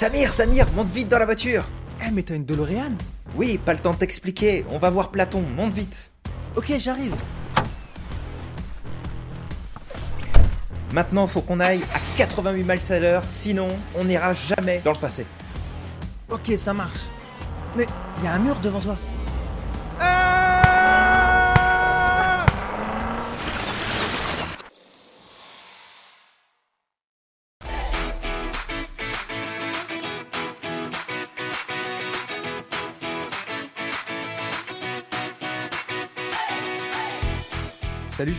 Samir, Samir, monte vite dans la voiture Eh, mais t'as une DeLorean? Oui, pas le temps de t'expliquer, on va voir Platon, monte vite Ok, j'arrive. Maintenant, faut qu'on aille à 88 miles à l'heure, sinon on n'ira jamais dans le passé. Ok, ça marche. Mais il y a un mur devant toi.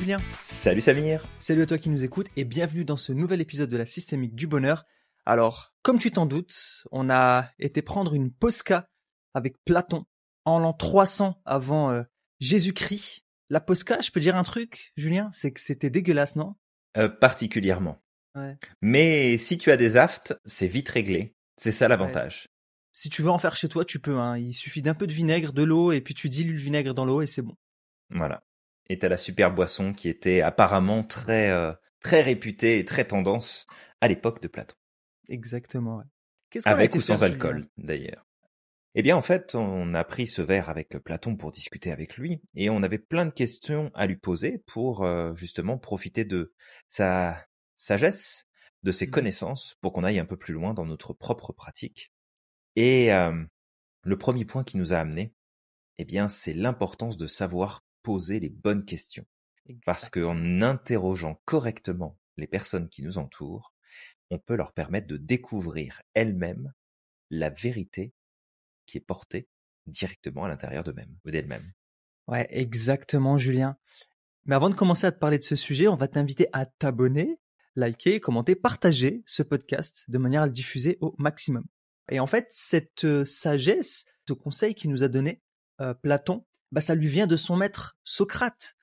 Julien. Salut Samir Salut à toi qui nous écoutes et bienvenue dans ce nouvel épisode de la systémique du bonheur. Alors, comme tu t'en doutes, on a été prendre une Posca avec Platon en l'an 300 avant euh, Jésus-Christ. La Posca, je peux dire un truc, Julien, c'est que c'était dégueulasse, non? Euh, Particulièrement. Ouais. Mais si tu as des aftes, c'est vite réglé. C'est ça l'avantage. Si tu veux en faire chez toi, tu peux. Hein. Il suffit d'un peu de vinaigre, de l'eau, et puis tu dilues le vinaigre dans l'eau et c'est bon. Voilà. Et t'as la super boisson qui était apparemment très, euh, très réputée et très tendance à l'époque de Platon. Exactement. ouais. Avec ou sans alcool, d'ailleurs. Eh bien, en fait, on a pris ce verre avec Platon pour discuter avec lui, et on avait plein de questions à lui poser pour euh, justement profiter de sa sagesse, de ses Mhm. connaissances, pour qu'on aille un peu plus loin dans notre propre pratique. Et euh, le premier point qui nous a amené, eh bien, c'est l'importance de savoir poser les bonnes questions. Parce qu'en interrogeant correctement les personnes qui nous entourent, on peut leur permettre de découvrir elles-mêmes la vérité qui est portée directement à l'intérieur d'eux-mêmes ou d'elles-mêmes. Ouais, exactement, Julien. Mais avant de commencer à te parler de ce sujet, on va t'inviter à t'abonner, liker, commenter, partager ce podcast de manière à le diffuser au maximum. Et en fait, cette euh, sagesse, ce conseil qu'il nous a donné euh, Platon, bah, ça lui vient de son maître Socrate.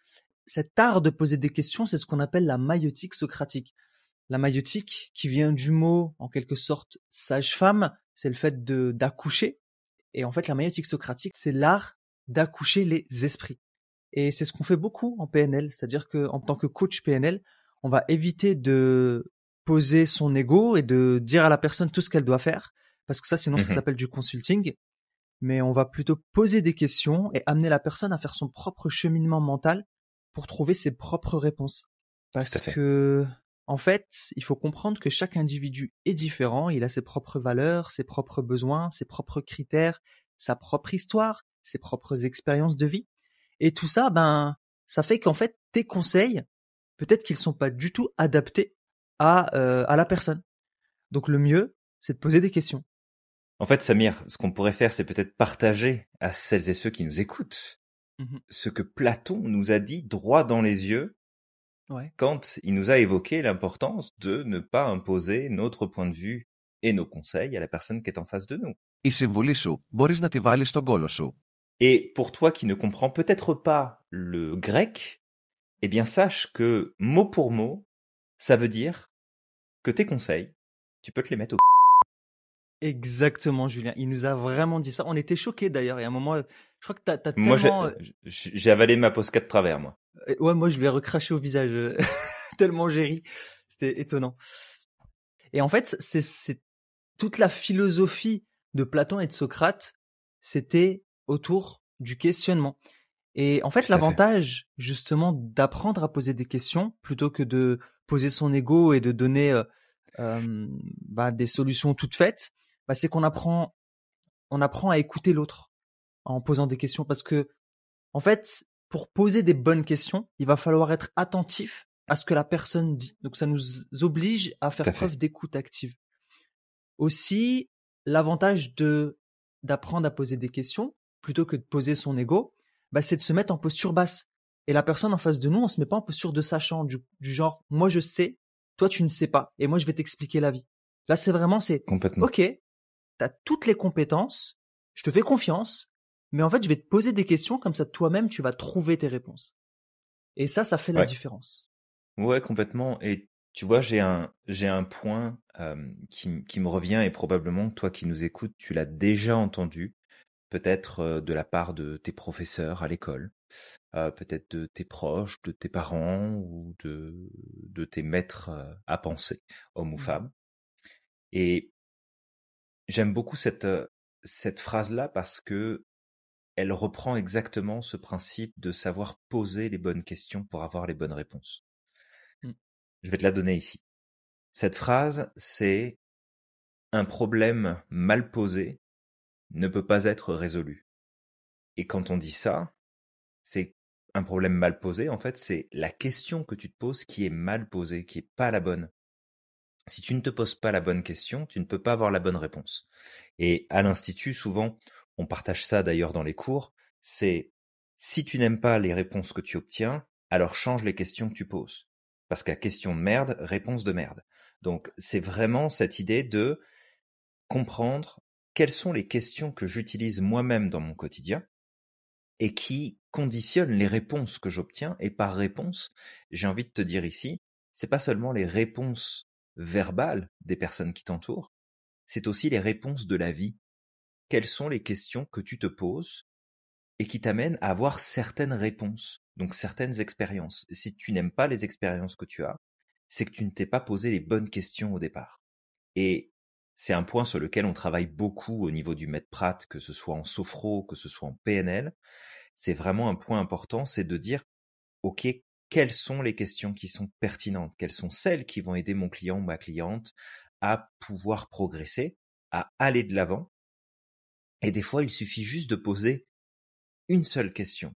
Cet art de poser des questions, c'est ce qu'on appelle la maïotique socratique. La maïotique, qui vient du mot, en quelque sorte, sage-femme, c'est le fait de d'accoucher. Et en fait, la maïotique socratique, c'est l'art d'accoucher les esprits. Et c'est ce qu'on fait beaucoup en PNL, c'est-à-dire que en tant que coach PNL, on va éviter de poser son ego et de dire à la personne tout ce qu'elle doit faire, parce que ça, sinon, ça Mhm. s'appelle du consulting. Mais on va plutôt poser des questions et amener la personne à faire son propre cheminement mental pour trouver ses propres réponses. Parce que, en fait, il faut comprendre que chaque individu est différent, il a ses propres valeurs, ses propres besoins, ses propres critères, sa propre histoire, ses propres expériences de vie. Et tout ça, ben, ça fait qu'en fait, tes conseils, peut-être qu'ils sont pas du tout adaptés à, euh, à la personne. Donc le mieux, c'est de poser des questions. En fait, Samir, ce qu'on pourrait faire, c'est peut-être partager à celles et ceux qui nous écoutent mmh ce que Platon nous a dit droit dans les yeux quand il nous a évoqué l'importance de ne pas imposer notre point de vue et nos conseils à la personne qui est en face de nous. Et pour toi qui ne comprends peut-être pas le grec, eh bien sache que mot pour mot, ça veut dire que tes conseils, tu peux te les mettre au Exactement, Julien. Il nous a vraiment dit ça. On était choqués d'ailleurs. Et à un moment, euh, je crois que t'as, Moi, j'ai tellement. euh, j- j'ai avalé ma posca de travers, moi. euh, Ouais, moi, je lui ai recraché au visage. euh, tellement j'ai ri. C'était étonnant. Et en fait, c'est, toute la philosophie de Platon et de Socrate, c'était autour du questionnement. Et en fait, l'avantage, justement, d'apprendre à poser des questions plutôt que de poser son ego et de donner euh, euh, bah, des solutions toutes faites, bah, c'est qu'on apprend, on apprend à écouter l'autre en posant des questions parce que, en fait, pour poser des bonnes questions, il va falloir être attentif à ce que la personne dit. Donc, ça nous oblige à faire à preuve d'écoute active. Aussi, l'avantage de d'apprendre à poser des questions plutôt que de poser son ego, bah, c'est de se mettre en posture basse. Et la personne en face de nous, on se met pas en posture de sachant, du, du genre, moi je sais, toi tu ne sais pas, et moi je vais t'expliquer la vie. Là, c'est vraiment, c'est, Complètement. Ok, t'as toutes les compétences, je te fais confiance, mais en fait, je vais te poser des questions, comme ça toi-même, tu vas trouver tes réponses. Et ça, ça fait la Ouais. différence. Ouais, complètement. Et tu vois, j'ai un, j'ai un point euh, qui, me revient et probablement toi qui nous écoutes, tu l'as déjà entendu, peut-être euh, de la part de tes professeurs à l'école, euh, peut-être de tes proches, de tes parents ou de, de tes maîtres euh, à penser, hommes ou Mhm. femmes. Et j'aime beaucoup cette, cette phrase-là parce que elle reprend exactement ce principe de savoir poser les bonnes questions pour avoir les bonnes réponses. Mmh. Je vais te la donner ici. Cette phrase, c'est un problème mal posé ne peut pas être résolu. Et quand on dit ça, c'est un problème mal posé, en fait, c'est la question que tu te poses qui est mal posée, qui est pas la bonne. Si tu ne te poses pas la bonne question, tu ne peux pas avoir la bonne réponse. Et à l'institut, souvent, on partage ça d'ailleurs dans les cours, c'est si tu n'aimes pas les réponses que tu obtiens, alors change les questions que tu poses. Parce qu'à question de merde, réponse de merde. Donc c'est vraiment cette idée de comprendre quelles sont les questions que j'utilise moi-même dans mon quotidien et qui conditionnent les réponses que j'obtiens. Et par réponse, j'ai envie de te dire ici, c'est pas seulement les réponses verbales des personnes qui t'entourent, c'est aussi les réponses de la vie. Quelles sont les questions que tu te poses et qui t'amènent à avoir certaines réponses, donc certaines expériences. Si tu n'aimes pas les expériences que tu as, c'est que tu ne t'es pas posé les bonnes questions au départ. Et c'est un point sur lequel on travaille beaucoup au niveau du maître Pratt, que ce soit en sophro, que ce soit en PNL. C'est vraiment un point important, c'est de dire, OK, quelles sont les questions qui sont pertinentes? Quelles sont celles qui vont aider mon client ou ma cliente à pouvoir progresser, à aller de l'avant? Et des fois, il suffit juste de poser une seule question.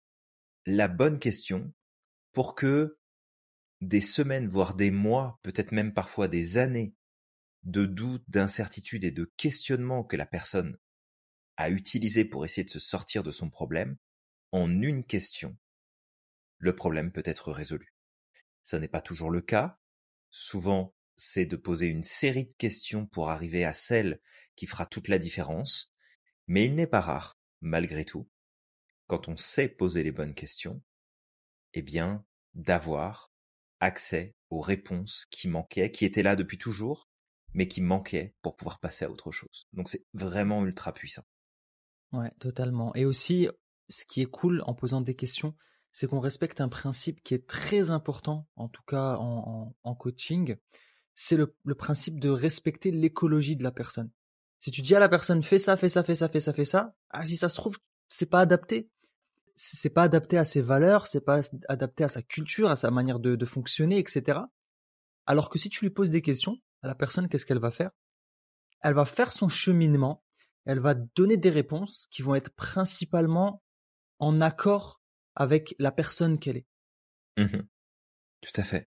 La bonne question pour que des semaines, voire des mois, peut-être même parfois des années de doutes, d'incertitudes et de questionnements que la personne a utilisé pour essayer de se sortir de son problème, en une question, le problème peut être résolu. Ce n'est pas toujours le cas. Souvent, c'est de poser une série de questions pour arriver à celle qui fera toute la différence. Mais il n'est pas rare, malgré tout, quand on sait poser les bonnes questions, eh bien, d'avoir accès aux réponses qui manquaient, qui étaient là depuis toujours, mais qui manquait pour pouvoir passer à autre chose. Donc c'est vraiment ultra puissant. Ouais, totalement. Et aussi, ce qui est cool en posant des questions, c'est qu'on respecte un principe qui est très important, en tout cas en, coaching, c'est le, principe de respecter l'écologie de la personne. Si tu dis à la personne fais ça, fais ça, fais ça, fais ça, fais ça, ah, si ça se trouve, c'est pas adapté. C'est pas adapté à ses valeurs, c'est pas adapté à sa culture, à sa manière de fonctionner, etc. Alors que si tu lui poses des questions, à la personne, qu'est-ce qu'elle va faire? Elle va faire son cheminement, elle va donner des réponses qui vont être principalement en accord avec la personne qu'elle est. Mmh Tout à fait.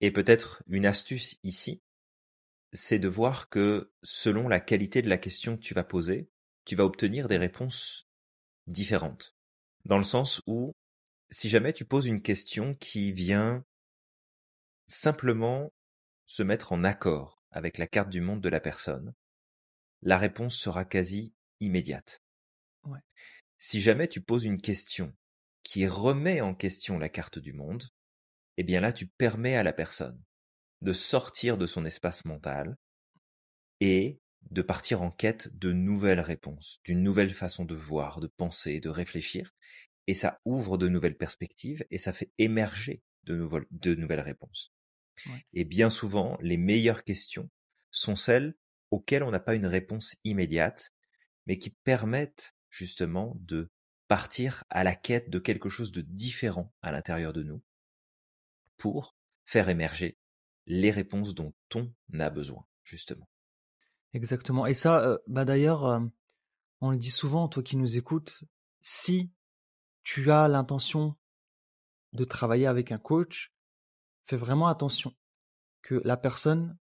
Et peut-être une astuce ici, c'est de voir que selon la qualité de la question que tu vas poser, tu vas obtenir des réponses différentes. Dans le sens où, si jamais tu poses une question qui vient simplement se mettre en accord avec la carte du monde de la personne, la réponse sera quasi immédiate. Si jamais tu poses une question qui remet en question la carte du monde, eh bien là tu permets à la personne de sortir de son espace mental et de partir en quête de nouvelles réponses, d'une nouvelle façon de voir, de penser, de réfléchir, et ça ouvre de nouvelles perspectives et ça fait émerger de, nouvelles réponses. Et bien souvent, les meilleures questions sont celles auxquelles on n'a pas une réponse immédiate, mais qui permettent justement de partir à la quête de quelque chose de différent à l'intérieur de nous pour faire émerger les réponses dont on a besoin, justement. Exactement. Et ça, euh, bah d'ailleurs, euh, on le dit souvent, toi qui nous écoutes, si tu as l'intention de travailler avec un coach, fais vraiment attention que la personne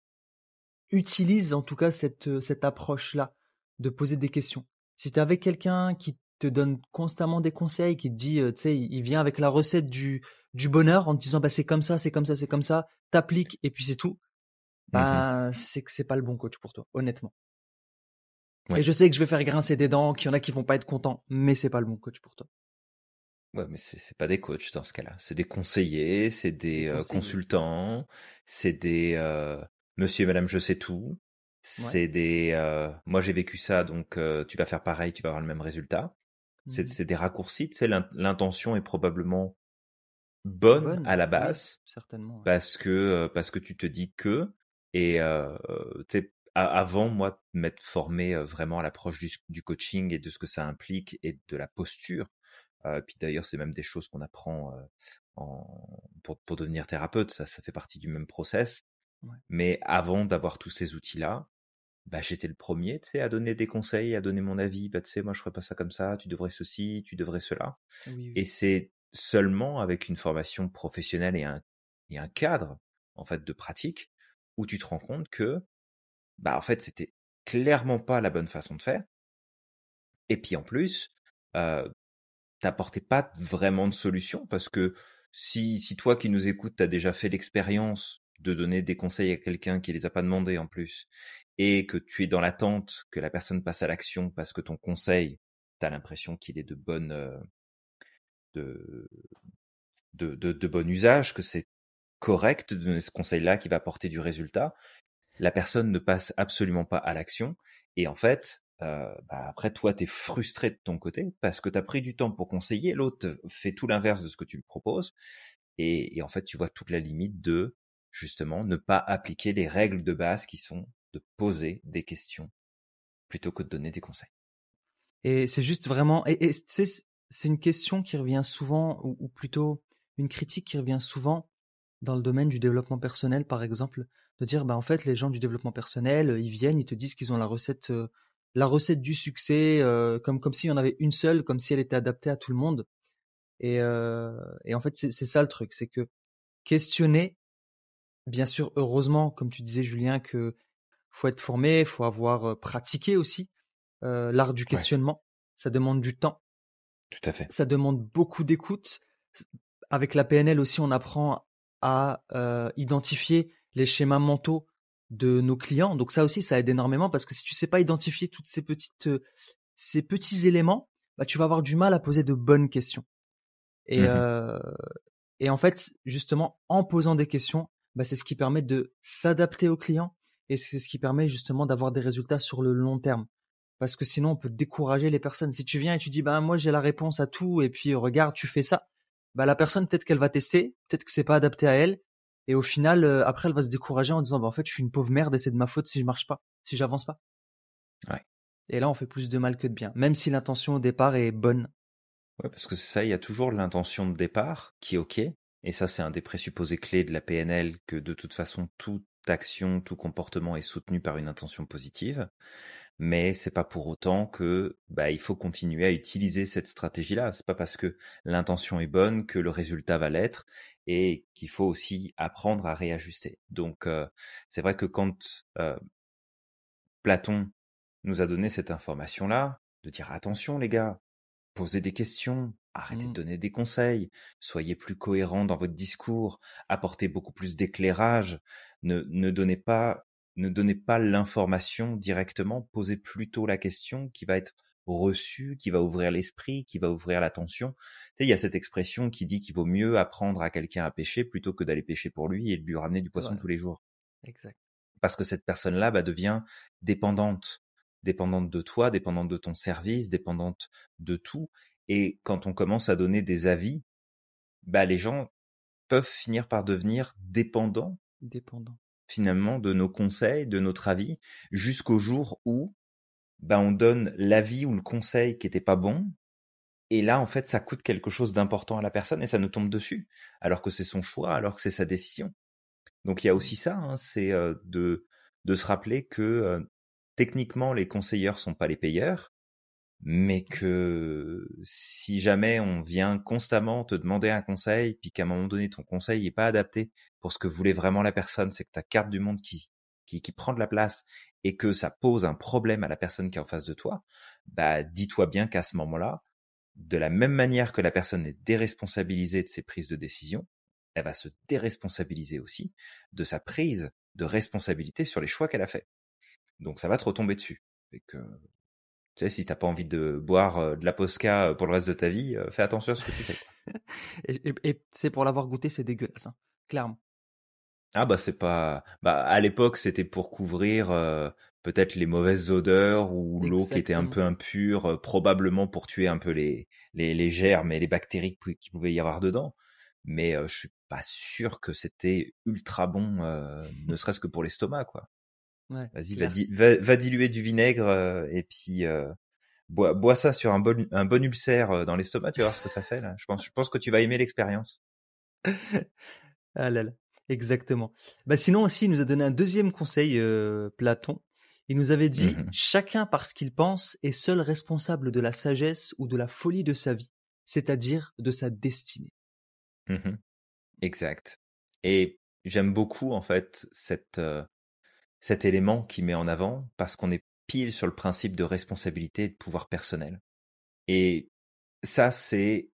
utilise en tout cas cette, euh, cette approche-là de poser des questions. Si tu es avec quelqu'un qui te donne constamment des conseils, qui te dit, euh, tu sais, il vient avec la recette du, du bonheur en te disant, bah, c'est comme ça, c'est comme ça, c'est comme ça, t'appliques et puis c'est tout, mmh bah, c'est que c'est pas le bon coach pour toi, honnêtement. Et je sais que je vais faire grincer des dents, qu'il y en a qui vont pas être contents, mais c'est pas le bon coach pour toi. Ouais, mais c'est pas des coachs dans ce cas-là. C'est des conseillers, c'est des, euh, consultants, c'est des euh, monsieur et madame je sais tout. C'est des euh, moi j'ai vécu ça donc tu vas faire pareil, tu vas avoir le même résultat. C'est mmh des raccourcis, tu sais l'intention est probablement bonne, à la base certainement. parce que parce que tu te dis que et tu sais avant moi de m'être formé vraiment à l'approche du, du, coaching et de ce que ça implique et de la posture. Euh, puis d'ailleurs, c'est même des choses qu'on apprend en, pour, pour, devenir thérapeute. Ça, ça fait partie du même process. Ouais. Mais avant d'avoir tous ces outils-là, bah, j'étais le premier, tu sais, à donner des conseils, à donner mon avis. Bah, tu sais, moi, je ferais pas ça comme ça. Tu devrais ceci, tu devrais cela. Oui, oui. Et c'est seulement avec une formation professionnelle et un, et un cadre, en fait, de pratique, où tu te rends compte que, bah, en fait, c'était clairement pas la bonne façon de faire. Et puis, en plus, euh, t'apportais pas vraiment de solution parce que si, si toi qui nous écoutes, t'as déjà fait l'expérience de donner des conseils à quelqu'un qui les a pas demandés en plus, et que tu es dans l'attente que la personne passe à l'action parce que ton conseil, tu as l'impression qu'il est de bonne, euh, de, de, de, de bon usage, que c'est correct de donner ce conseil-là qui va apporter du résultat, la personne ne passe absolument pas à l'action. Et en fait, euh, bah après, toi, tu es frustré de ton côté parce que tu as pris du temps pour conseiller, l'autre fait tout l'inverse de ce que tu lui proposes. Et, et, en fait, tu vois toute la limite de, justement, ne pas appliquer les règles de base qui sont de poser des questions plutôt que de donner des conseils. Et c'est juste vraiment, et, et c'est une question qui revient souvent, ou, plutôt une critique qui revient souvent dans le domaine du développement personnel, par exemple, de dire, bah en fait, les gens du développement personnel, ils viennent, ils te disent qu'ils ont la recette, euh, la recette du succès, euh, comme comme s'il y en avait une seule, comme si elle était adaptée à tout le monde. Et, euh, et en fait, c'est ça le truc, c'est que questionner, bien sûr, heureusement, comme tu disais, Julien, que faut être formé, faut avoir pratiqué aussi euh, l'art du questionnement. Ouais. Ça demande du temps. Tout à fait. Ça demande beaucoup d'écoute. Avec la PNL aussi, on apprend à euh, identifier les schémas mentaux de nos clients. Donc ça aussi, ça aide énormément parce que si tu sais pas identifier toutes ces petites, ces petits éléments, bah, tu vas avoir du mal à poser de bonnes questions. Et, mmh et en fait, justement, en posant des questions, bah, c'est ce qui permet de s'adapter aux clients et c'est ce qui permet justement d'avoir des résultats sur le long terme. Parce que sinon, on peut décourager les personnes. Si tu viens et tu dis, bah, moi, j'ai la réponse à tout, et puis regarde, tu fais ça, bah, la personne, peut-être qu'elle va tester, peut-être que c'est pas adapté à elle, et au final, euh, après, elle va se décourager en disant, bah, en fait, je suis une pauvre merde et c'est de ma faute si je marche pas, si j'avance pas. Ouais. Et là, on fait plus de mal que de bien, même si l'intention au départ est bonne. Ouais, parce que c'est ça, il y a toujours l'intention de départ qui est ok, et ça, c'est un des présupposés clés de la PNL, que de toute façon, tout action, tout comportement est soutenu par une intention positive, mais c'est pas pour autant que bah, il faut continuer à utiliser cette stratégie-là. C'est pas parce que l'intention est bonne que le résultat va l'être, et qu'il faut aussi apprendre à réajuster. Donc euh, c'est vrai que quand euh, Platon nous a donné cette information-là, de dire attention les gars, posez des questions, Arrêtez de Mmh. donner des conseils, soyez plus cohérent dans votre discours, apportez beaucoup plus d'éclairage, ne, ne donnez pas, ne donnez pas l'information directement, posez plutôt la question qui va être reçue, qui va ouvrir l'esprit, qui va ouvrir l'attention. Tu sais, il y a cette expression qui dit qu'il vaut mieux apprendre à quelqu'un à pêcher plutôt que d'aller pêcher pour lui et de lui ramener du poisson Voilà. tous les jours. Exact. Parce que cette personne-là bah, devient dépendante, dépendante de toi, dépendante de ton service, dépendante de tout. Et quand on commence à donner des avis, bah les gens peuvent finir par devenir dépendants Dépendant. finalement de nos conseils, de notre avis, jusqu'au jour où bah on donne l'avis ou le conseil qui était pas bon. Et là, en fait, ça coûte quelque chose d'important à la personne et ça nous tombe dessus, alors que c'est son choix, alors que c'est sa décision. Donc il y a aussi ça, hein, c'est euh, de de se rappeler que euh, techniquement les conseilleurs sont pas les payeurs, mais que si jamais on vient constamment te demander un conseil, puis qu'à un moment donné ton conseil n'est pas adapté pour ce que voulait vraiment la personne, c'est que ta carte du monde qui, qui, prend de la place et que ça pose un problème à la personne qui est en face de toi, bah dis-toi bien qu'à ce moment-là, de la même manière que la personne est déresponsabilisée de ses prises de décision, elle va se déresponsabiliser aussi de sa prise de responsabilité sur les choix qu'elle a fait. Donc ça va te retomber dessus. Et que tu sais, si t'as pas envie de boire euh, de la Posca pour le reste de ta vie, euh, fais attention à ce que tu fais. Quoi. et et, et c'est pour l'avoir goûté, c'est dégueulasse, hein, clairement. Ah bah c'est pas. Bah à l'époque c'était pour couvrir euh, peut-être les mauvaises odeurs ou l'eau qui était un peu impure, euh, probablement pour tuer un peu les les, les germes et les bactéries qui pouvaient y avoir dedans. Mais euh, je suis pas sûr que c'était ultra bon, euh, ne serait-ce que pour l'estomac quoi. Vas-y, va, va, diluer du vinaigre euh, et puis euh, bois, bois ça sur un bon, un bon ulcère euh, dans l'estomac, tu vas voir ce que ça fait là. Je pense, je pense que tu vas aimer l'expérience. ah là là, exactement. Bah sinon aussi, il nous a donné un deuxième conseil, Platon. Il nous avait dit mmh chacun parce qu'il pense est seul responsable de la sagesse ou de la folie de sa vie, c'est-à-dire de sa destinée. Mmh exact. Et j'aime beaucoup en fait cette cet élément qui met en avant parce qu'on est pile sur le principe de responsabilité et de pouvoir personnel. Et ça, c'est,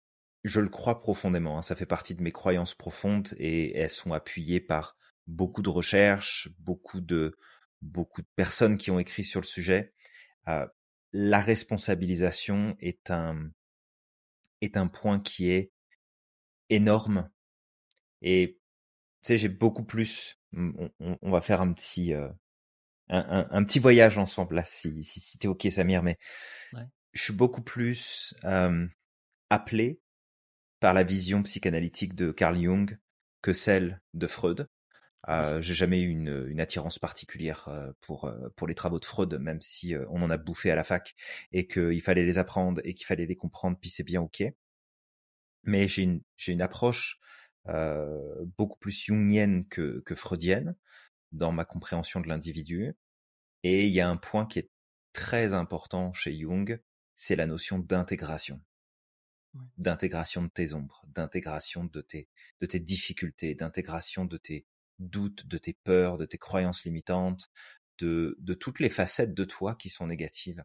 je le crois profondément, hein, ça fait partie de mes croyances profondes et elles sont appuyées par beaucoup de recherches, beaucoup de, beaucoup de personnes qui ont écrit sur le sujet. Euh, la responsabilisation est un, est un point qui est énorme. Et sais, j'ai beaucoup plus on, va faire un petit euh, un, petit voyage ensemble là, si si, si t'es ok Samir, mais je suis beaucoup plus appelé par la vision psychanalytique de Carl Jung que celle de Freud. Euh, j'ai jamais eu une, une attirance particulière euh, pour pour les travaux de Freud, même si on en a bouffé à la fac et qu'il fallait les apprendre et qu'il fallait les comprendre, puis c'est bien ok. Mais j'ai une j'ai une approche euh, beaucoup plus jungienne que, que freudienne dans ma compréhension de l'individu. Et il y a un point qui est très important chez Jung, c'est la notion d'intégration. D'intégration de tes ombres, d'intégration de tes, de tes difficultés, d'intégration de tes doutes, de tes peurs, de tes croyances limitantes, de, de toutes les facettes de toi qui sont négatives.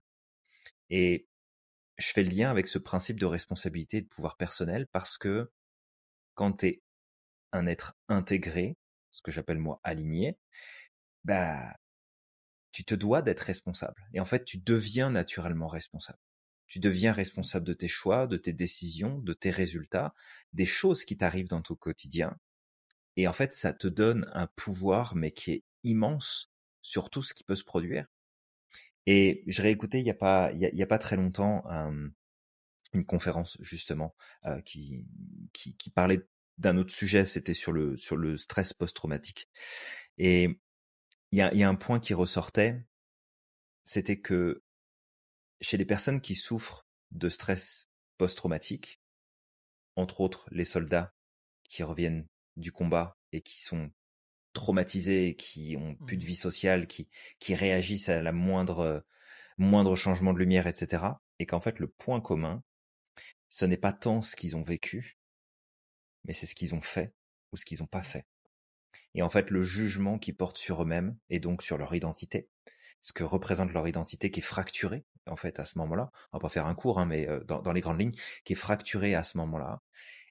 Et je fais le lien avec ce principe de responsabilité et de pouvoir personnel parce que quand tu es un être intégré, ce que j'appelle moi aligné, bah, tu te dois d'être responsable. Et en fait, tu deviens naturellement responsable. Tu deviens responsable de tes choix, de tes décisions, de tes résultats, des choses qui t'arrivent dans ton quotidien. Et en fait, ça te donne un pouvoir, mais qui est immense sur tout ce qui peut se produire. Et je réécoutais il y a pas, il y a, pas très longtemps une conférence justement euh, qui, qui, qui parlait d'un autre sujet, c'était sur le, sur le stress post-traumatique. Et il y a, y a un point qui ressortait, c'était que chez les personnes qui souffrent de stress post-traumatique, entre autres les soldats qui reviennent du combat et qui sont traumatisés, qui ont plus de mmh. vie sociale, qui, qui réagissent à la moindre, moindre changement de lumière, etc. Et qu'en fait, le point commun, ce n'est pas tant ce qu'ils ont vécu, mais c'est ce qu'ils ont fait ou ce qu'ils n'ont pas fait. Et en fait, le jugement qu'ils portent sur eux-mêmes et donc sur leur identité, ce que représente leur identité qui est fracturée, en fait, à ce moment-là, on va pas faire un cours, hein, mais euh, dans, dans les grandes lignes, qui est fracturée à ce moment-là,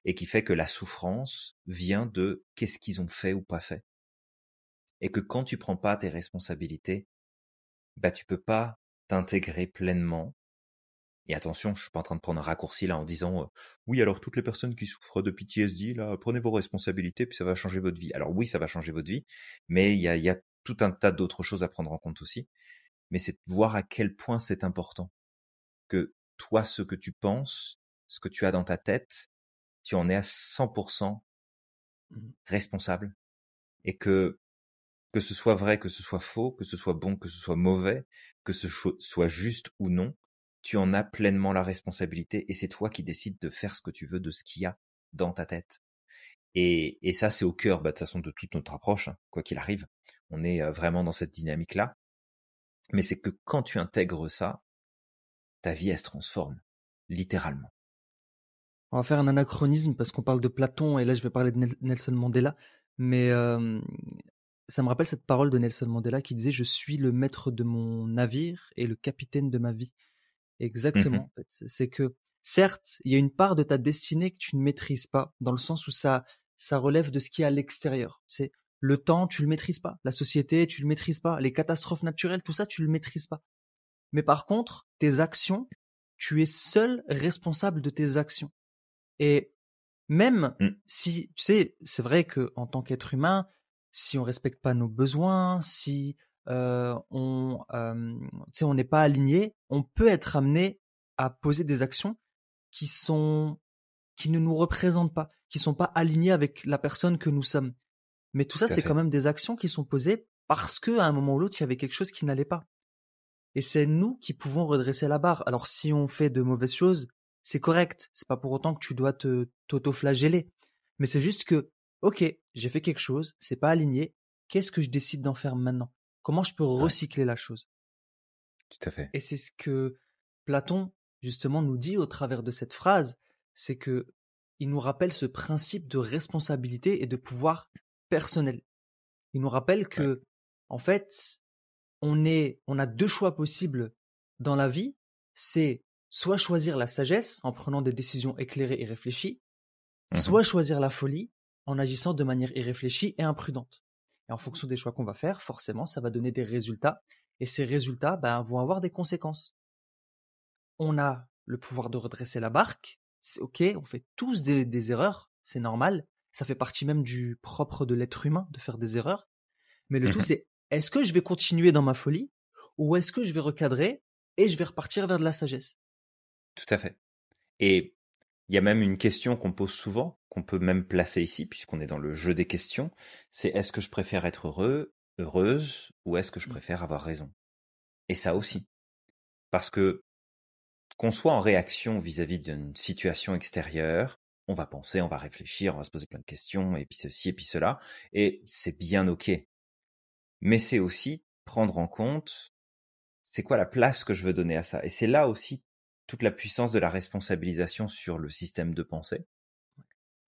et qui fait que la souffrance vient de qu'est-ce qu'ils ont fait ou pas fait. Et que quand tu prends pas tes responsabilités, bah tu peux pas t'intégrer pleinement et attention, je suis pas en train de prendre un raccourci là en disant oui alors toutes les personnes qui souffrent de PTSD là prenez vos responsabilités puis ça va changer votre vie. Alors oui ça va changer votre vie, mais il y a, y a tout un tas d'autres choses à prendre en compte aussi. Mais c'est de voir à quel point c'est important que toi ce que tu penses, ce que tu as dans ta tête, tu en es à 100% mmh responsable et que que ce soit vrai, que ce soit faux, que ce soit bon, que ce soit mauvais, que ce soit juste ou non, tu en as pleinement la responsabilité et c'est toi qui décides de faire ce que tu veux de ce qu'il y a dans ta tête. Et, ça, c'est au cœur, bah, de toute notre approche, hein, quoi qu'il arrive. On est vraiment dans cette dynamique-là. Mais c'est que quand tu intègres ça, ta vie, elle se transforme, littéralement. On va faire un anachronisme parce qu'on parle de Platon et là, je vais parler de Nelson Mandela. Mais ça me rappelle cette parole de Nelson Mandela qui disait Je suis le maître de mon navire et le capitaine de ma vie. Mmh Exactement. C'est que certes, il y a une part de ta destinée que tu ne maîtrises pas, dans le sens où ça, ça relève de ce qui est à l'extérieur. C'est le temps, tu le maîtrises pas. La société, tu le maîtrises pas. Les catastrophes naturelles, tout ça, tu le maîtrises pas. Mais par contre, tes actions, tu es seul responsable de tes actions. Et même mmh. si, tu sais, c'est vrai que en tant qu'être humain, si on respecte pas nos besoins, si euh, on euh, on n'est pas aligné, on peut être amené à poser des actions qui sont qui ne nous représentent pas, qui sont pas alignées avec la personne que nous sommes. Mais tout ça, c'est quand même des actions qui sont posées parce que à un moment ou l'autre, il y avait quelque chose qui n'allait pas. Et c'est nous qui pouvons redresser la barre. Alors si on fait de mauvaises choses, c'est correct. C'est pas pour autant que tu dois te t'auto-flageller. Mais c'est juste que, ok, j'ai fait quelque chose, c'est pas aligné. Qu'est-ce que je décide d'en faire maintenant? Comment je peux recycler la chose? Tout à fait. Et c'est ce que Platon justement nous dit au travers de cette phrase, c'est que il nous rappelle ce principe de responsabilité et de pouvoir personnel. Il nous rappelle que, en fait, on est, on a deux choix possibles dans la vie. C'est soit choisir la sagesse en prenant des décisions éclairées et réfléchies, mmh soit choisir la folie en agissant de manière irréfléchie et imprudente. Et en fonction des choix qu'on va faire, forcément, ça va donner des résultats. Et ces résultats ben, vont avoir des conséquences. On a le pouvoir de redresser la barque. C'est ok, on fait tous des, erreurs, c'est normal. Ça fait partie même du propre de l'être humain de faire des erreurs. Mais le tout, mmh c'est est-ce que je vais continuer dans ma folie ou est-ce que je vais recadrer et je vais repartir vers de la sagesse? Tout à fait. Et il y a même une question qu'on pose souvent, qu'on peut même placer ici, puisqu'on est dans le jeu des questions, c'est est-ce que je préfère être heureux, heureuse, ou est-ce que je mmh. préfère avoir raison? Et ça aussi. Parce que qu'on soit en réaction vis-à-vis d'une situation extérieure, on va penser, on va réfléchir, on va se poser plein de questions, et puis ceci, et puis cela, et c'est bien ok. Mais c'est aussi prendre en compte, c'est quoi la place que je veux donner à ça? Et c'est là aussi toute la puissance de la responsabilisation sur le système de pensée.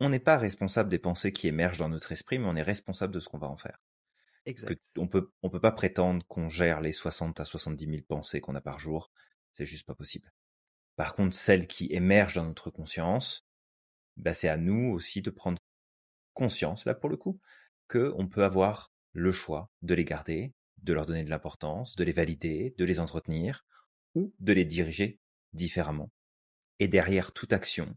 On n'est pas responsable des pensées qui émergent dans notre esprit, mais on est responsable de ce qu'on va en faire. Exact. on peut, on peut pas prétendre qu'on gère les 60 à 70 000 pensées qu'on a par jour. C'est juste pas possible. Par contre, celles qui émergent dans notre conscience, bah, c'est à nous aussi de prendre conscience, là pour le coup, que on peut avoir le choix de les garder, de leur donner de l'importance, de les valider, de les entretenir, ou de les diriger différemment. Et derrière toute action,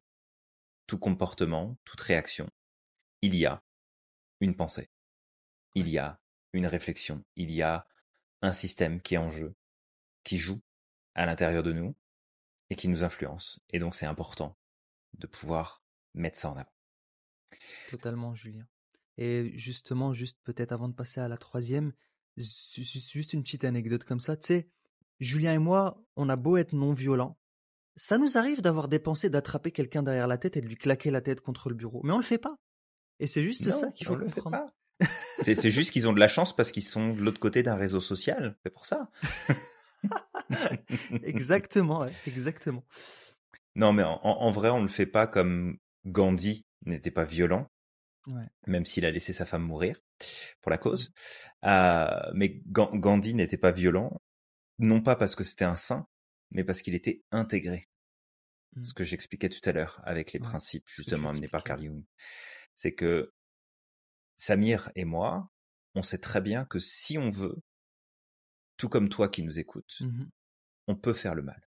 tout comportement, toute réaction, il y a une pensée, il y a une réflexion, il y a un système qui est en jeu, qui joue à l'intérieur de nous et qui nous influence. Et donc c'est important de pouvoir mettre ça en avant. Totalement, Julien. Et justement, juste peut-être avant de passer à la troisième, juste une petite anecdote comme ça. Tu sais, Julien et moi, on a beau être non violents, ça nous arrive d'avoir des pensées d'attraper quelqu'un derrière la tête et de lui claquer la tête contre le bureau. Mais on le fait pas. Et c'est juste ça qu'il faut comprendre. c'est juste qu'ils ont de la chance parce qu'ils sont de l'autre côté d'un réseau social. C'est pour ça. exactement, exactement. Non, mais en, vrai, on ne le fait pas comme Gandhi n'était pas violent, même s'il a laissé sa femme mourir pour la cause. Euh, mais Gandhi n'était pas violent, non pas parce que c'était un saint, mais parce qu'il était intégré. Ce mmh. que j'expliquais tout à l'heure avec les principes justement amenés par Carl Jung. C'est que Samir et moi, on sait très bien que si on veut, tout comme toi qui nous écoutes, mmh on peut faire le mal.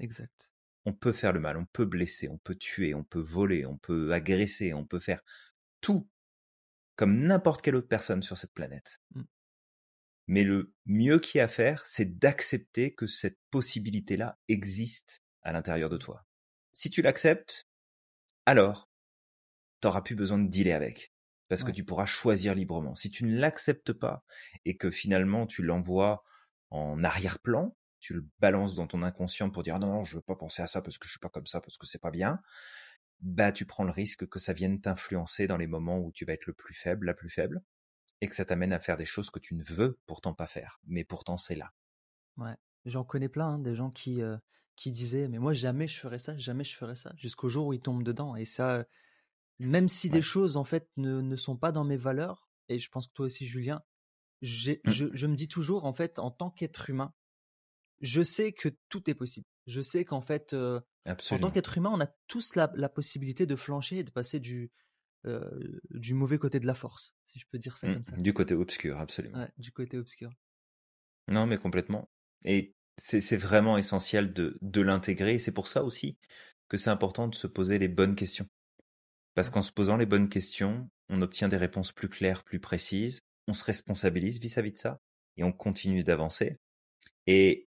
Exact. On peut faire le mal, on peut blesser, on peut tuer, on peut voler, on peut agresser, on peut faire tout comme n'importe quelle autre personne sur cette planète. Mmh. Mais le mieux qu'il y a à faire, c'est d'accepter que cette possibilité-là existe à l'intérieur de toi. Si tu l'acceptes, alors, t'auras plus besoin de dealer avec. Parce que tu pourras choisir librement. Si tu ne l'acceptes pas et que finalement tu l'envoies en arrière-plan, tu le balances dans ton inconscient pour dire «Ah non, non, je veux pas penser à ça parce que je suis pas comme ça, parce que c'est pas bien, bah tu prends le risque que ça vienne t'influencer dans les moments où tu vas être le plus faible, la plus faible, et que ça t'amène à faire des choses que tu ne veux pourtant pas faire, mais pourtant c'est là. Ouais, j'en connais plein, hein, des gens qui euh, qui disaient mais moi jamais je ferais ça, jamais je ferais ça, jusqu'au jour où ils tombent dedans. Et ça, même si des choses en fait ne, ne sont pas dans mes valeurs, et je pense que toi aussi Julien, Mmh. je, me dis toujours, en fait, en tant qu'être humain, je sais que tout est possible. Je sais qu'en fait, en tant qu'être humain, on a tous la, possibilité de flancher et de passer du, du mauvais côté de la force, si je peux dire ça mmh. comme ça. Du côté obscur, absolument. du côté obscur. Non, mais complètement. Et c'est vraiment essentiel de, de l'intégrer. Et c'est pour ça aussi que c'est important de se poser les bonnes questions. Parce qu'en se posant les bonnes questions, on obtient des réponses plus claires, plus précises, on se responsabilise vis-à-vis de ça et on continue d'avancer. Et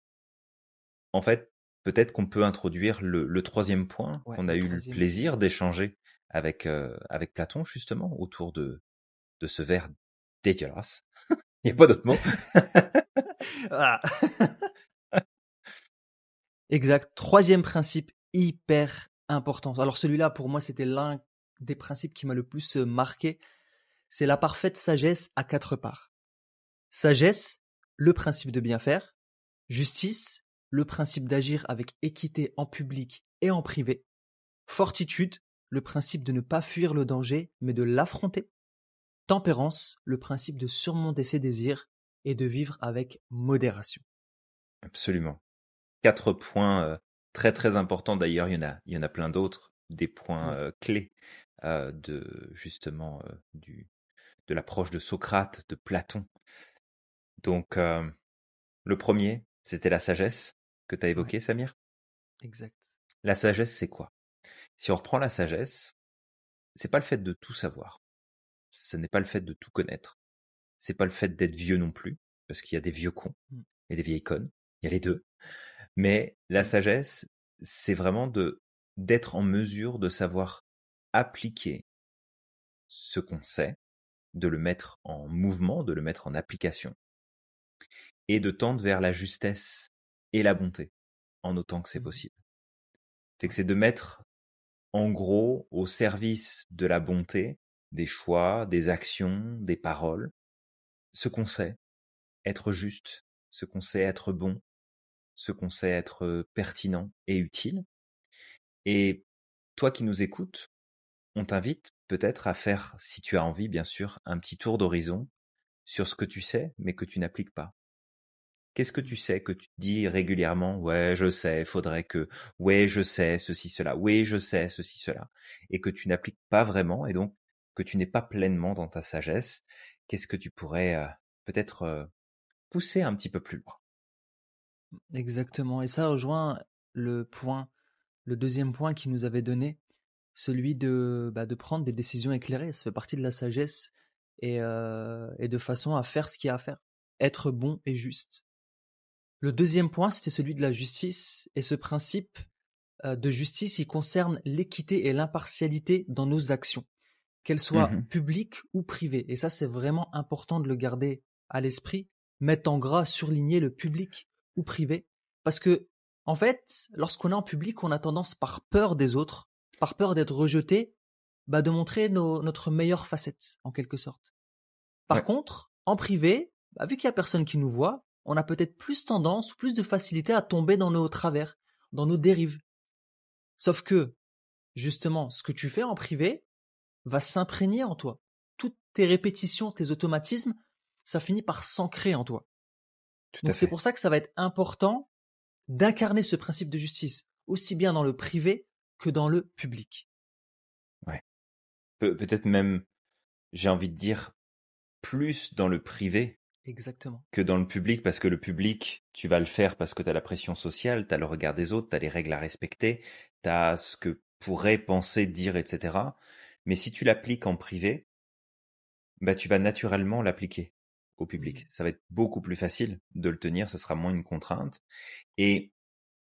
en fait, peut-être qu'on peut introduire le, troisième point qu'on a eu le plaisir d'échanger avec, euh, avec Platon justement autour de, de ce verre dégueulasse. Il n'y a pas d'autre mot. Exact. Troisième principe hyper important. Alors celui-là, pour moi, c'était l'un des principes qui m'a le plus euh, marqué. C'est la parfaite sagesse à quatre parts. Sagesse, le principe de bien faire. Justice, le principe d'agir avec équité en public et en privé. Fortitude, le principe de ne pas fuir le danger, mais de l'affronter. Tempérance, le principe de surmonter ses désirs et de vivre avec modération. Absolument. Quatre points euh, très très importants. D'ailleurs, il y en a, il y en a plein d'autres, des points euh, clés euh, de justement du de l'approche de Socrate, de Platon. Donc, le premier, c'était la sagesse que tu as évoqué, Samir? Exact. La sagesse, c'est quoi? Si on reprend la sagesse, c'est pas le fait de tout savoir. Ce n'est pas le fait de tout connaître. C'est pas le fait d'être vieux non plus, parce qu'il y a des vieux cons mmh. et des vieilles connes. Il y a les deux. Mais la mmh. sagesse, c'est vraiment de d'être en mesure de savoir appliquer ce qu'on sait, de le mettre en mouvement, de le mettre en application, et de tendre vers la justesse et la bonté, en autant que c'est mmh possible. Fait que c'est de mettre, en gros, au service de la bonté, des choix, des actions, des paroles, ce qu'on sait être juste, ce qu'on sait être bon, ce qu'on sait être pertinent et utile. Et toi qui nous écoutes, on t'invite peut-être à faire, si tu as envie bien sûr, un petit tour d'horizon sur ce que tu sais mais que tu n'appliques pas. Qu'est-ce que tu sais que tu dis régulièrement? Ouais, je sais, faudrait que. Ouais, je sais, ceci, cela. Oui, je sais, ceci, cela. Et que tu n'appliques pas vraiment et donc que tu n'es pas pleinement dans ta sagesse. Qu'est-ce que tu pourrais peut-être pousser un petit peu plus loin? Exactement. Et ça rejoint le point, le deuxième point qu'il nous avait donné, celui de, bah, de prendre des décisions éclairées. Ça fait partie de la sagesse et, et de façon à faire ce qu'il y a à faire. Être bon et juste. Le deuxième point, c'était celui de la justice. Et ce principe de justice, il concerne l'équité et l'impartialité dans nos actions, qu'elles soient mmh publiques ou privées. Et ça, c'est vraiment important de le garder à l'esprit, mettre en gras, surligner le public ou privé. Parce que, en fait, lorsqu'on est en public, on a tendance, par peur des autres, par peur d'être rejeté, bah, de montrer notre meilleure facette, en quelque sorte. Par contre, en privé, bah, vu qu'il y a personne qui nous voit, on a peut-être plus tendance ou plus de facilité à tomber dans nos travers, dans nos dérives. Sauf que, justement, ce que tu fais en privé va s'imprégner en toi. Toutes tes répétitions, tes automatismes, ça finit par s'ancrer en toi. Donc c'est pour ça que ça va être important d'incarner ce principe de justice, aussi bien dans le privé que dans le public. Ouais. peut-être même, j'ai envie de dire, plus dans le privé Exactement. Que dans le public, parce que le public, tu vas le faire parce que tu as la pression sociale, tu as le regard des autres, tu as les règles à respecter, tu as ce que pourrait penser, dire, etc. Mais si tu l'appliques en privé, bah, tu vas naturellement l'appliquer au public. Mmh. Ça va être beaucoup plus facile de le tenir, ça sera moins une contrainte. Et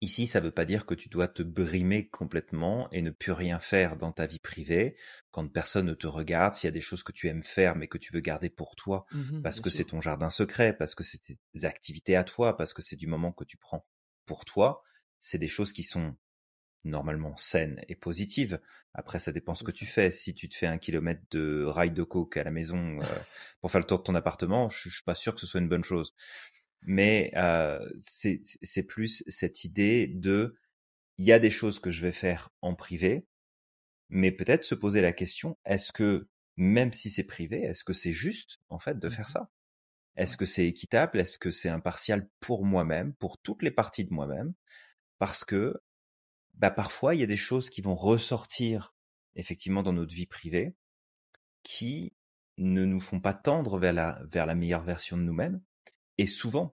Ici, ça ne veut pas dire que tu dois te brimer complètement et ne plus rien faire dans ta vie privée quand personne ne te regarde, s'il y a des choses que tu aimes faire mais que tu veux garder pour toi mmh parce que c'est ton jardin secret, parce que c'est tes activités à toi, parce que c'est du moment que tu prends pour toi, c'est des choses qui sont normalement saines et positives. Après, ça dépend ce que tu fais. Si tu te fais un kilomètre de rail de coke à la maison euh, pour faire le tour de ton appartement, je, je suis pas sûr que ce soit une bonne chose mais c'est plus cette idée de il y a des choses que je vais faire en privé, mais peut-être se poser la question est-ce que même si c'est privé, est-ce que c'est juste en fait de faire mmh ça? Est-ce que c'est équitable? Est-ce que c'est impartial pour moi-même, pour toutes les parties de moi-même? Parce que bah, parfois il y a des choses qui vont ressortir effectivement dans notre vie privée qui ne nous font pas tendre vers la, vers la meilleure version de nous-mêmes. Et souvent,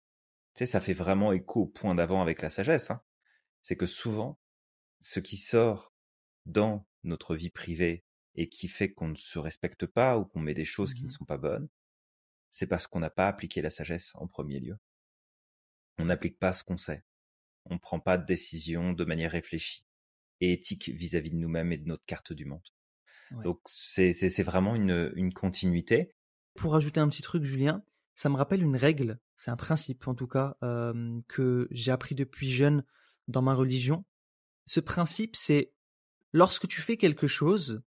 tu sais, ça fait vraiment écho au point d'avant avec la sagesse. Hein. C'est que souvent, ce qui sort dans notre vie privée et qui fait qu'on ne se respecte pas ou qu'on met des choses qui ne mmh sont pas bonnes, c'est parce qu'on n'a pas appliqué la sagesse en premier lieu. On n'applique pas ce qu'on sait. On ne prend pas de décision de manière réfléchie et éthique vis-à-vis de nous-mêmes et de notre carte du monde. Donc c'est vraiment une, une continuité. Pour ajouter un petit truc, Julien, ça me rappelle une règle, c'est un principe en tout cas, que j'ai appris depuis jeune dans ma religion. Ce principe, c'est lorsque tu fais quelque chose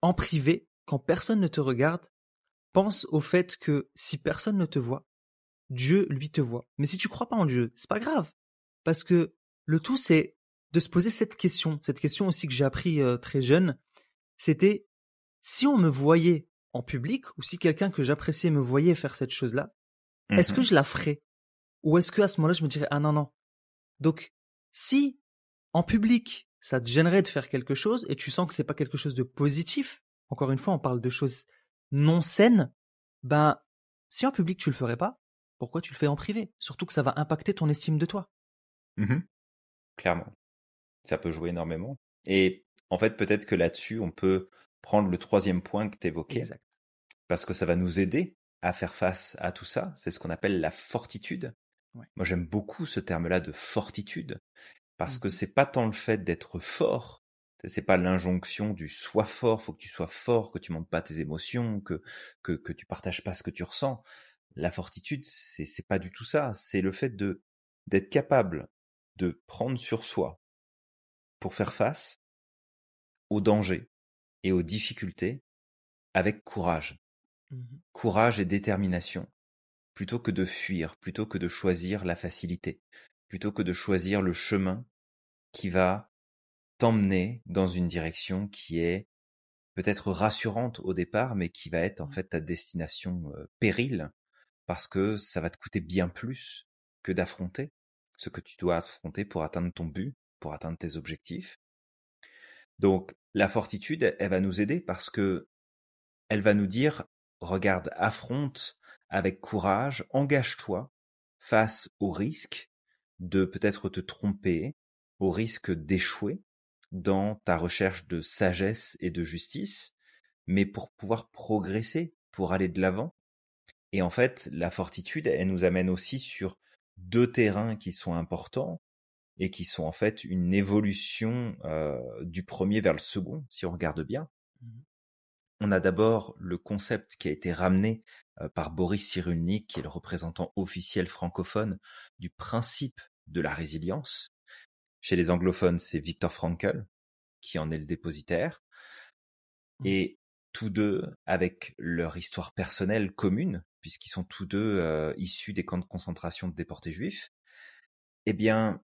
en privé, quand personne ne te regarde, pense au fait que si personne ne te voit, Dieu lui te voit. Mais si tu crois pas en Dieu, c'est pas grave, parce que le tout c'est de se poser cette question, cette question aussi que j'ai appris très jeune, c'était si on me voyait en public ou si quelqu'un que j'appréciais me voyait faire cette chose-là, est-ce que Mhm. je la ferais? Ou est-ce que à ce moment-là, je me dirais ah non non. Donc si en public ça te gênerait de faire quelque chose et tu sens que c'est pas quelque chose de positif, encore une fois, on parle de choses non saines, ben si en public tu le ferais pas, pourquoi tu le fais en privé? Surtout que ça va impacter ton estime de toi. Mhm. Clairement. Ça peut jouer énormément. Et en fait, peut-être que là-dessus, on peut prendre le troisième point que tu évoquais, Exact. parce que ça va nous aider à faire face à tout ça. C'est ce qu'on appelle la fortitude. Ouais. Moi, j'aime beaucoup ce terme-là de fortitude, parce que Mhm. c'est pas tant le fait d'être fort, c'est pas l'injonction du sois fort, faut que tu sois fort, que tu montes pas tes émotions, que, que, que tu partages pas ce que tu ressens. La fortitude, c'est, c'est pas du tout ça. C'est le fait de, d'être capable de prendre sur soi pour faire face aux dangers et aux difficultés avec courage. Mhm. Courage et détermination, plutôt que de fuir, plutôt que de choisir la facilité, plutôt que de choisir le chemin qui va t'emmener dans une direction qui est peut-être rassurante au départ, mais qui va être en fait ta destination euh, pérille, parce que ça va te coûter bien plus que d'affronter ce que tu dois affronter pour atteindre ton but, pour atteindre tes objectifs. Donc la fortitude, elle va nous aider parce que elle va nous dire regarde, affronte avec courage, engage-toi face au risque de peut-être te tromper, au risque d'échouer dans ta recherche de sagesse et de justice, mais pour pouvoir progresser, pour aller de l'avant. Et en fait, la fortitude, elle nous amène aussi sur deux terrains qui sont importants et qui sont en fait une évolution euh, du premier vers le second, si on regarde bien. Mhm. On a d'abord le concept qui a été ramené euh, par Boris Cyrulnik, qui est le représentant officiel francophone du principe de la résilience. Chez les anglophones, c'est Viktor Frankl qui en est le dépositaire. Mhm. Et tous deux, avec leur histoire personnelle commune, puisqu'ils sont tous deux euh, issus des camps de concentration de déportés juifs, eh bien,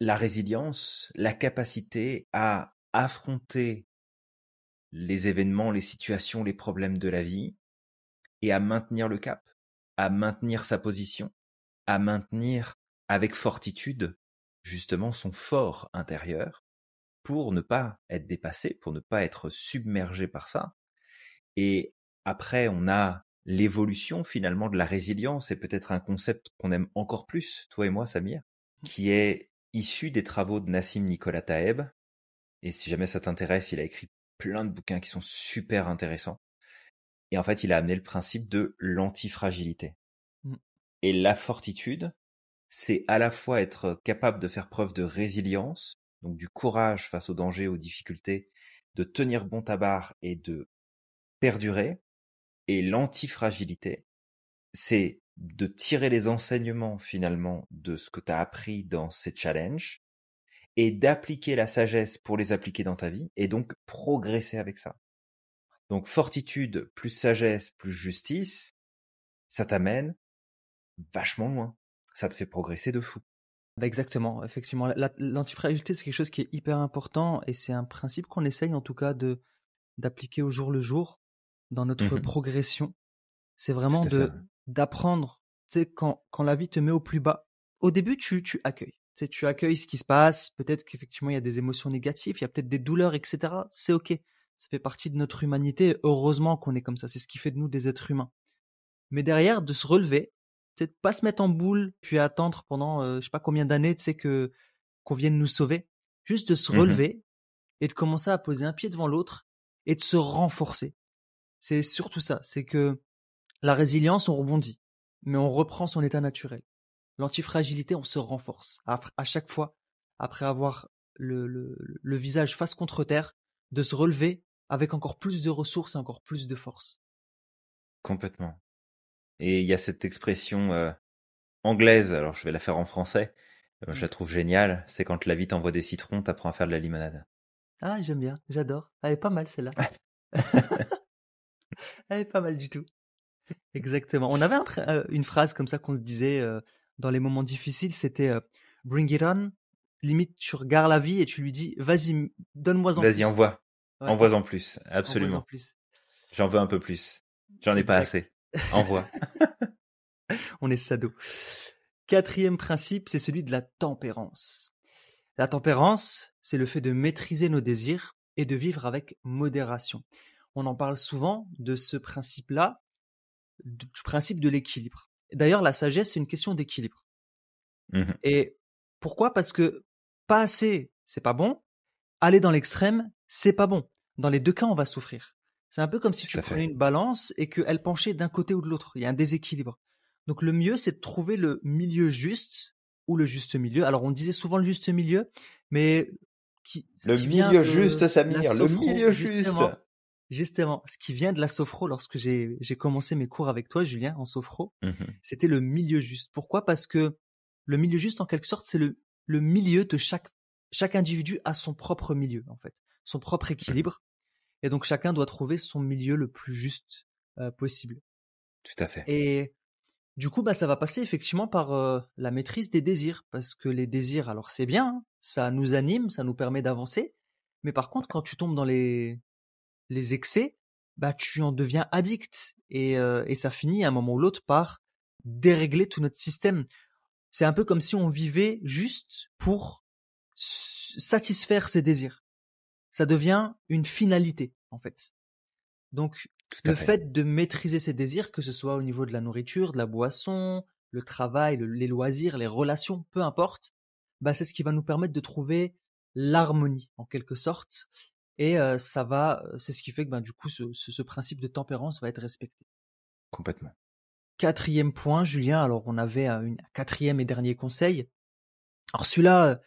la résilience, la capacité à affronter les événements, les situations, les problèmes de la vie, et à maintenir le cap, à maintenir sa position, à maintenir avec fortitude justement son fort intérieur pour ne pas être dépassé, pour ne pas être submergé par ça. Et après, on a l'évolution finalement de la résilience et peut-être un concept qu'on aime encore plus, toi et moi, Samir, qui est issu des travaux de Nassim Nicolas Taeb. Et si jamais ça t'intéresse, il a écrit plein de bouquins qui sont super intéressants. Et en fait, il a amené le principe de l'antifragilité. Mm. Et la fortitude, c'est à la fois être capable de faire preuve de résilience, donc du courage face aux dangers, aux difficultés, de tenir bon tabac et de perdurer. Et l'antifragilité, c'est de tirer les enseignements finalement de ce que tu as appris dans ces challenges et d'appliquer la sagesse pour les appliquer dans ta vie et donc progresser avec ça. Donc fortitude plus sagesse plus justice, ça t'amène vachement loin. Ça te fait progresser de fou. Bah, Exactement, effectivement. La- L'antifragilité, c'est quelque chose qui est hyper important et c'est un principe qu'on essaye en tout cas de d'appliquer au jour le jour dans notre Mhm. progression. C'est vraiment de. D'apprendre. Tu sais, quand, quand la vie te met au plus bas, au début, tu, tu accueilles. Tu sais, tu accueilles ce qui se passe. Peut-être qu'effectivement, il y a des émotions négatives, il y a peut-être des douleurs, etc. C'est OK. Ça fait partie de notre humanité. Heureusement qu'on est comme ça. C'est ce qui fait de nous des êtres humains. Mais derrière, de se relever, tu sais, de pas se mettre en boule, puis attendre pendant euh, je sais pas combien d'années, tu sais, que, qu'on vienne nous sauver. Juste de se Mhm. relever et de commencer à poser un pied devant l'autre et de se renforcer. C'est surtout ça. C'est que la résilience, on rebondit, mais on reprend son état naturel. L'antifragilité, on se renforce. À, à chaque fois, après avoir le, le, le visage face contre terre, de se relever avec encore plus de ressources et encore plus de force. Complètement. Et il y a cette expression euh, anglaise, alors je vais la faire en français, euh, je la trouve géniale, c'est quand la vie t'envoie des citrons, t'apprends à faire de la limonade. Ah, j'aime bien, j'adore. Elle est pas mal celle-là. Elle est pas mal du tout. Exactement. On avait un euh, une phrase comme ça qu'on se disait euh, dans les moments difficiles, c'était euh, Bring it on. Limite, tu regardes la vie et tu lui dis, vas-y, donne-moi en plus. Vas-y, envoie, Ouais, envoie en plus, absolument. J'en veux un peu plus. J'en ai pas assez. Envoie. On est sado. Quatrième principe, c'est celui de la tempérance. La tempérance, c'est le fait de maîtriser nos désirs et de vivre avec modération. On en parle souvent de ce principe-là, du principe de l'équilibre. D'ailleurs, la sagesse, c'est une question d'équilibre. Mhm. Et pourquoi? Parce que pas assez, c'est pas bon. Aller dans l'extrême, c'est pas bon. Dans les deux cas, on va souffrir. C'est un peu comme si Tout tu fait. prenais une balance et qu'elle penchait d'un côté ou de l'autre. Il y a un déséquilibre. Donc le mieux, c'est de trouver le milieu juste ou le juste milieu. Alors on disait souvent le juste milieu, mais qui, Le milieu juste, Samir, le milieu juste. Justement. Ce qui vient de la sophro lorsque j'ai j'ai commencé mes cours avec toi, Julien, en sophro, Mhm. c'était le milieu juste. Pourquoi? Parce que le milieu juste, en quelque sorte, c'est le, le milieu de chaque, chaque individu a son propre milieu, en fait, son propre équilibre. Et donc chacun doit trouver son milieu le plus juste euh, possible. Tout à fait. Et du coup, bah, ça va passer effectivement par euh, la maîtrise des désirs, parce que les désirs, alors c'est bien, hein, ça nous anime, ça nous permet d'avancer, mais par contre, quand tu tombes dans les, les excès, bah, tu en deviens addict, et, euh, et ça finit à un moment ou l'autre par dérégler tout notre système. C'est un peu comme si on vivait juste pour satisfaire ses désirs. Ça devient une finalité, en fait. Donc, le fait. fait de maîtriser ses désirs, que ce soit au niveau de la nourriture, de la boisson, le travail, le- les loisirs, les relations, peu importe, bah c'est ce qui va nous permettre de trouver l'harmonie en quelque sorte. Et euh, ça va, c'est ce qui fait que bah, du coup ce, ce- ce principe de tempérance va être respecté. Complètement. Quatrième point, Julien. Alors on avait un quatrième et dernier conseil. Alors celui-là,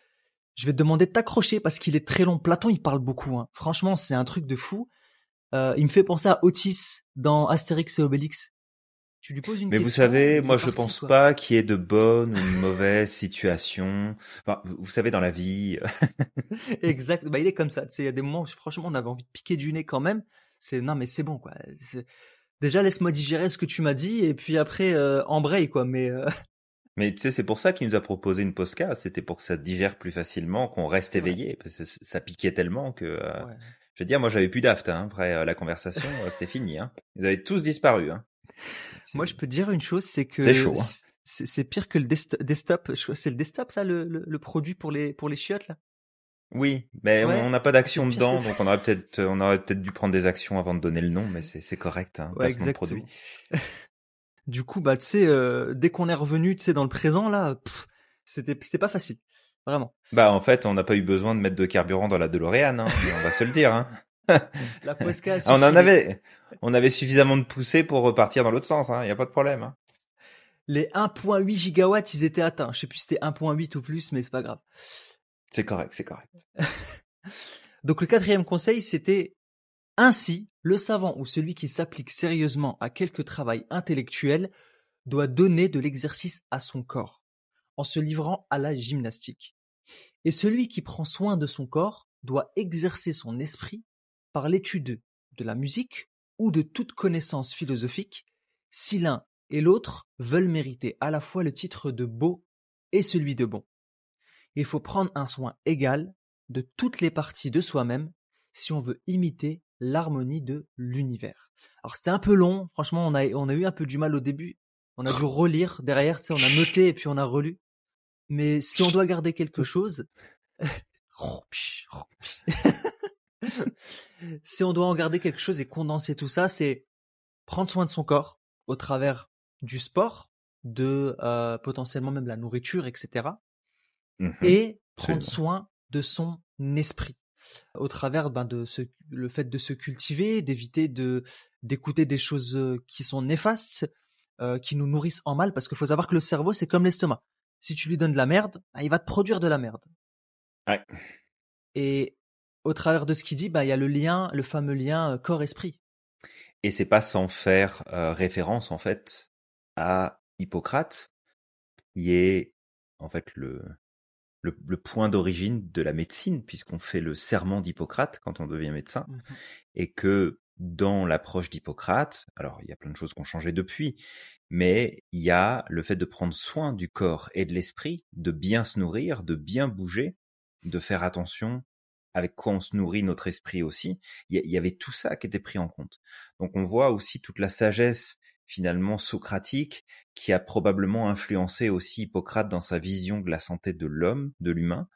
je vais te demander de t'accrocher parce qu'il est très long. Platon, il parle beaucoup. hein. Franchement, c'est un truc de fou. Euh, il me fait penser à Otis dans Astérix et Obélix. Tu lui poses une Mais question. vous savez, moi je pense quoi. pas qu'il y ait de bonnes ou de mauvaises situations. Enfin, vous savez, dans la vie, exact. Bah, il est comme ça. Il y a des moments où franchement on avait envie de piquer du nez quand même. C'est non mais c'est bon quoi. Déjà laisse-moi digérer ce que tu m'as dit et puis après euh, embraye quoi. Mais euh, mais tu sais, c'est pour ça qu'il nous a proposé une podcast. C'était pour que ça digère plus facilement, qu'on reste éveillé, parce que ça piquait tellement que. euh, ouais. Je veux dire, moi j'avais plus d'aft hein, après euh, la conversation, c'était fini. Hein. Ils avaient tous disparu. Hein. Moi je peux te dire une chose, c'est que C'est chaud, hein. c'est c'est pire que le desktop. C'est le desktop ça le, le, le produit pour les pour les chiottes là? Oui, mais Ouais, on n'a pas d'action dedans, donc on aurait peut-être, on aurait peut-être dû prendre des actions avant de donner le nom, mais c'est c'est correct, hein, Ouais, exactement. produit. Du coup bah tu sais euh, dès qu'on est revenu tu sais dans le présent là, pff, c'était c'était pas facile. Vraiment. Bah en fait, on n'a pas eu besoin de mettre de carburant dans la DeLorean, hein, on va se le dire. Hein. La Posca. a Ah, on en avait, on avait suffisamment de poussée pour repartir dans l'autre sens, il hein, y a pas de problème. Hein. Les 1.8 gigawatts, ils étaient atteints. Je sais plus si c'était 1.8 ou plus, mais c'est pas grave. C'est correct, c'est correct. Donc le quatrième conseil, c'était ainsi, le savant ou celui qui s'applique sérieusement à quelque travail intellectuel doit donner de l'exercice à son corps, en se livrant à la gymnastique. Et celui qui prend soin de son corps doit exercer son esprit par l'étude de la musique ou de toute connaissance philosophique, si l'un et l'autre veulent mériter à la fois le titre de beau et celui de bon. Il faut prendre un soin égal de toutes les parties de soi-même si on veut imiter l'harmonie de l'univers. Alors c'était un peu long, franchement on a, on a eu un peu du mal au début, on a dû relire derrière, tu sais, on a noté et puis on a relu. Mais si on doit garder quelque chose, si on doit en garder quelque chose et condenser tout ça, c'est prendre soin de son corps au travers du sport, de euh, potentiellement même la nourriture, etc. Et prendre Absolument. soin de son esprit au travers ben, de ce, le fait de se cultiver, d'éviter de d'écouter des choses euh, qui sont néfastes, euh, qui nous nourrissent en mal, parce qu'il faut savoir que le cerveau c'est comme l'estomac. Si tu lui donnes de la merde, ben, il va te produire de la merde. Ouais. Et au travers de ce qu'il dit, ben, il y a le lien, le fameux lien euh, corps-esprit. Et c'est pas sans faire euh, référence en fait à Hippocrate, qui est en fait le, le, le point d'origine de la médecine, puisqu'on fait le serment d'Hippocrate quand on devient médecin, Mhm. et que dans l'approche d'Hippocrate, alors il y a plein de choses qui ont changé depuis, mais il y a le fait de prendre soin du corps et de l'esprit, de bien se nourrir, de bien bouger, de faire attention avec quoi on se nourrit notre esprit aussi. Il y, avait tout ça qui était pris en compte. Donc on voit aussi toute la sagesse finalement socratique qui a probablement influencé aussi Hippocrate dans sa vision de la santé de l'homme, de l'humain,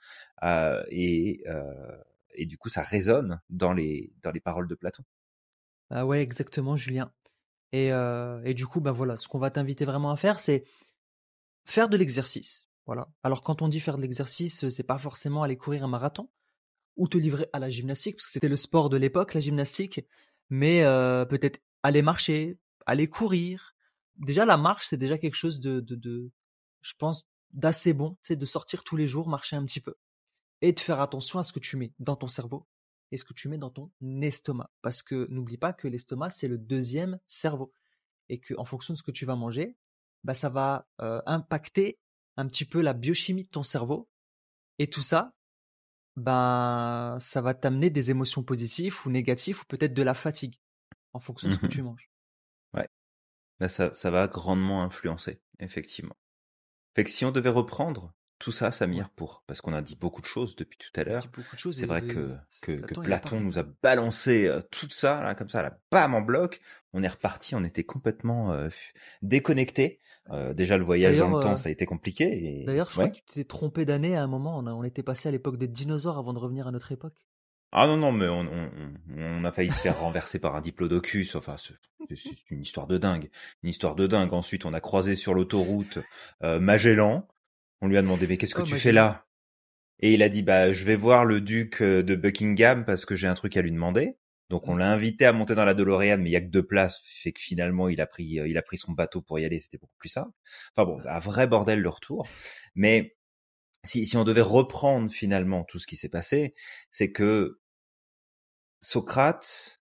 euh, et, euh, et du coup ça résonne dans les, dans les paroles de Platon. Ah ouais, exactement, Julien. Et, euh, et du coup, bah voilà, ce qu'on va t'inviter vraiment à faire, c'est faire de l'exercice. Voilà. Alors quand on dit faire de l'exercice, c'est pas forcément aller courir un marathon ou te livrer à la gymnastique, parce que c'était le sport de l'époque, la gymnastique, mais euh, peut-être aller marcher, aller courir. Déjà, la marche, c'est déjà quelque chose de, de, de je pense, d'assez bon, c'est de sortir tous les jours, marcher un petit peu, et de faire attention à ce que tu mets dans ton cerveau et ce que tu mets dans ton estomac. Parce que n'oublie pas que l'estomac, c'est le deuxième cerveau. Et que en fonction de ce que tu vas manger, bah, ça va euh, impacter un petit peu la biochimie de ton cerveau. Et tout ça, ben, ça va t'amener des émotions positives ou négatives ou peut-être de la fatigue en fonction de ce que Mhm. tu manges. Là, ça, ça va grandement influencer, effectivement. Fait que si on devait reprendre tout ça, Samir, pour, parce qu'on a dit beaucoup de choses depuis tout à l'heure, c'est vrai que, que, que Platon, nous a balancé euh, tout ça, là, comme ça, là, bam, en bloc. On est reparti, on était complètement euh, déconnectés. Euh, déjà, le voyage dans le temps, euh, ça a été compliqué. Et... D'ailleurs, je Ouais. crois que tu t'es trompé d'année à un moment. On, a- on était passé à l'époque des dinosaures avant de revenir à notre époque. Ah non, non, mais on, on, a failli se faire renverser par un diplodocus. Enfin, c'est c'est une histoire de dingue. Une histoire de dingue. Ensuite, on a croisé sur l'autoroute euh, Magellan. On lui a demandé, mais qu'est-ce que Oh, tu fais là? Et il a dit, bah, je vais voir le duc euh, de Buckingham parce que j'ai un truc à lui demander. Donc, on Mm. l'a invité à monter dans la DeLorean, mais il y a que deux places. Fait que finalement, il a pris, euh, il a pris son bateau pour y aller. C'était beaucoup plus simple. Enfin bon, un vrai bordel le retour. Mais si, si on devait reprendre finalement tout ce qui s'est passé, c'est que Socrate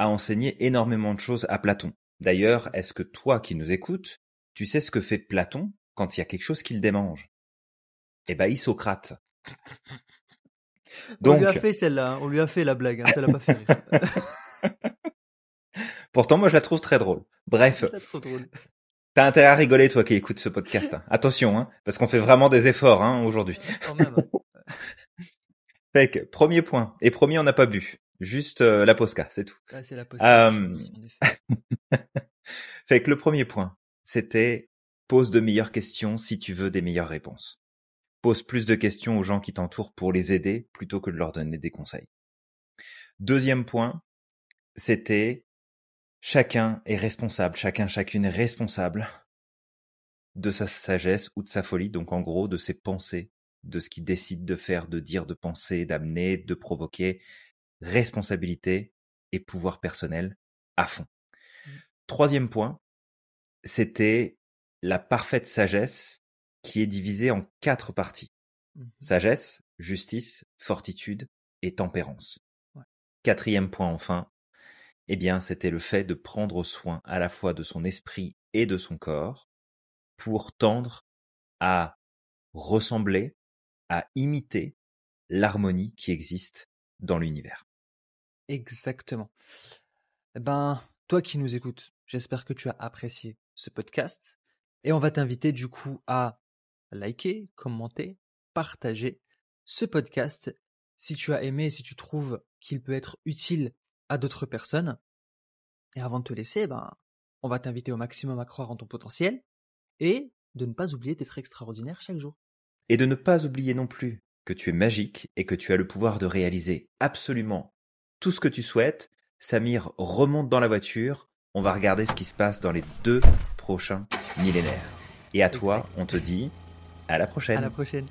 a enseigné énormément de choses à Platon. D'ailleurs, est-ce que toi qui nous écoutes, tu sais ce que fait Platon? Quand il y a quelque chose qui le démange Eh ben, il Socrate. on lui a Donc, fait celle-là. hein. On lui a fait la blague. Hein. Ça l'a pas fait pourtant, moi, je la trouve très drôle. Bref, t'as intérêt à rigoler, toi qui écoutes ce podcast. hein. Attention, hein, parce qu'on fait vraiment des efforts hein, aujourd'hui. Fait que, premier point. Et premier, on n'a pas bu. Juste euh, la posca, c'est tout. Ah, c'est la poste. Euh. Fait que le premier point, c'était pose de meilleures questions si tu veux des meilleures réponses. Pose plus de questions aux gens qui t'entourent pour les aider plutôt que de leur donner des conseils. Deuxième point, c'était chacun est responsable, chacun, chacune est responsable de sa sagesse ou de sa folie, donc en gros de ses pensées, de ce qu'il décide de faire, de dire, de penser, d'amener, de provoquer, responsabilité et pouvoir personnel à fond. Troisième point, c'était la parfaite sagesse qui est divisée en quatre parties. Mhm. Sagesse, justice, fortitude et tempérance. Ouais. Quatrième point enfin, eh bien, c'était le fait de prendre soin à la fois de son esprit et de son corps pour tendre à ressembler, à imiter l'harmonie qui existe dans l'univers. Exactement. Eh ben, toi qui nous écoutes, j'espère que tu as apprécié ce podcast. Et on va t'inviter du coup à liker, commenter, partager ce podcast si tu as aimé, si tu trouves qu'il peut être utile à d'autres personnes. Et avant de te laisser, ben, on va t'inviter au maximum à croire en ton potentiel et de ne pas oublier d'être extraordinaire chaque jour. Et de ne pas oublier non plus que tu es magique et que tu as le pouvoir de réaliser absolument tout ce que tu souhaites. Samir remonte dans la voiture. On va regarder ce qui se passe dans les deux prochains millénaires. Et à toi, on te dit à la prochaine. À la prochaine.